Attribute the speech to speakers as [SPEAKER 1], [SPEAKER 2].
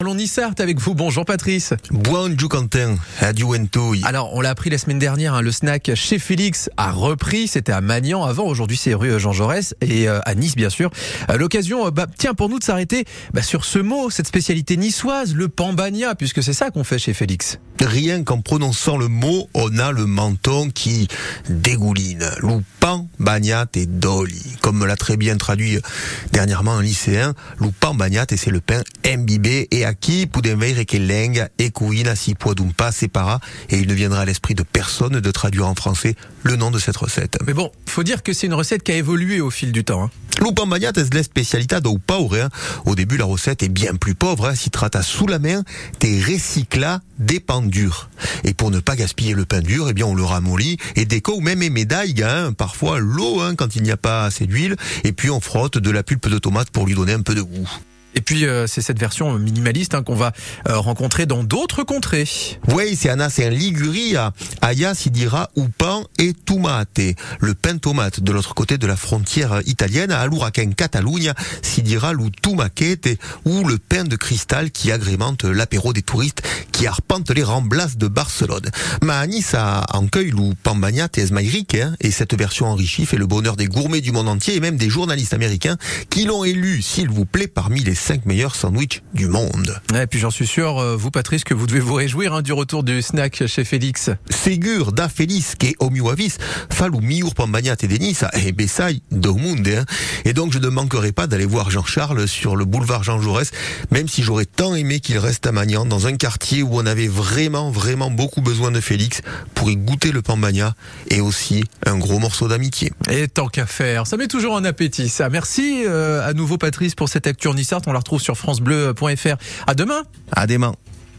[SPEAKER 1] Allons Nissart avec vous. Bonjour Patrice.
[SPEAKER 2] Bonjour Quentin. Adieu
[SPEAKER 1] Alors, on l'a appris la semaine dernière, hein, le snack chez Félix a repris. C'était à Magnan avant. Aujourd'hui, c'est rue Jean Jaurès et euh, à Nice, bien sûr. Euh, L'occasion, euh, bah, tiens, pour nous de s'arrêter bah, sur ce mot, cette spécialité niçoise, le pambagna, puisque c'est ça qu'on fait chez Félix.
[SPEAKER 2] Rien qu'en prononçant le mot, on a le menton qui dégouline. Loupan, bagnat et doli. Comme me l'a très bien traduit dernièrement un lycéen, loupan, bagnat et c'est le pain imbibé et acquis, pudenveir et kelenga, et couina si pas sépara, et il ne viendra à l'esprit de personne de traduire en français le nom de cette recette.
[SPEAKER 1] Mais bon, faut dire que c'est une recette qui a évolué au fil du temps. Hein.
[SPEAKER 2] L'upambagnat est la spécialité d'au paure. Au début, la recette est bien plus pauvre. Hein. S'y traite à sous la main des recycla des pains durs. Et pour ne pas gaspiller le pain dur, eh bien, on le ramollit et déco ou même les médailles, hein, parfois l'eau, hein, quand il n'y a pas assez d'huile. Et puis, on frotte de la pulpe de tomate pour lui donner un peu de goût.
[SPEAKER 1] Et puis euh, c'est cette version minimaliste hein, qu'on va euh, rencontrer dans d'autres contrées.
[SPEAKER 2] Oui, c'est Anna, c'est un Ligurie à Aya Sidira Upan et Tomate. Le pain tomate de l'autre côté de la frontière italienne à Aluraken Catalunya, Sidira lu Tumaquete ou le pain de cristal qui agrémente l'apéro des touristes qui arpentent les remblasses de Barcelone. Mahani ça encueille lu Pambagnat et Esmaïrique hein, et cette version enrichie fait le bonheur des gourmets du monde entier et même des journalistes américains qui l'ont élu, s'il vous plaît, parmi les 5 meilleurs sandwichs du monde.
[SPEAKER 1] Et puis j'en suis sûr, euh, vous Patrice, que vous devez vous réjouir hein, du retour du snack chez Félix.
[SPEAKER 2] Ségur da Félix, qui est au avis, falou miur pambagnat et denis, et bessai do monde. Hein. Et donc je ne manquerai pas d'aller voir Jean-Charles sur le boulevard Jean Jaurès, même si j'aurais tant aimé qu'il reste à Magnan, dans un quartier où on avait vraiment, vraiment beaucoup besoin de Félix pour y goûter le pambagna et aussi un gros morceau d'amitié.
[SPEAKER 1] Et tant qu'à faire, ça met toujours un appétit ça. Merci euh, à nouveau Patrice pour cette actu en On la retrouve sur francebleu.fr. À demain.
[SPEAKER 2] À demain.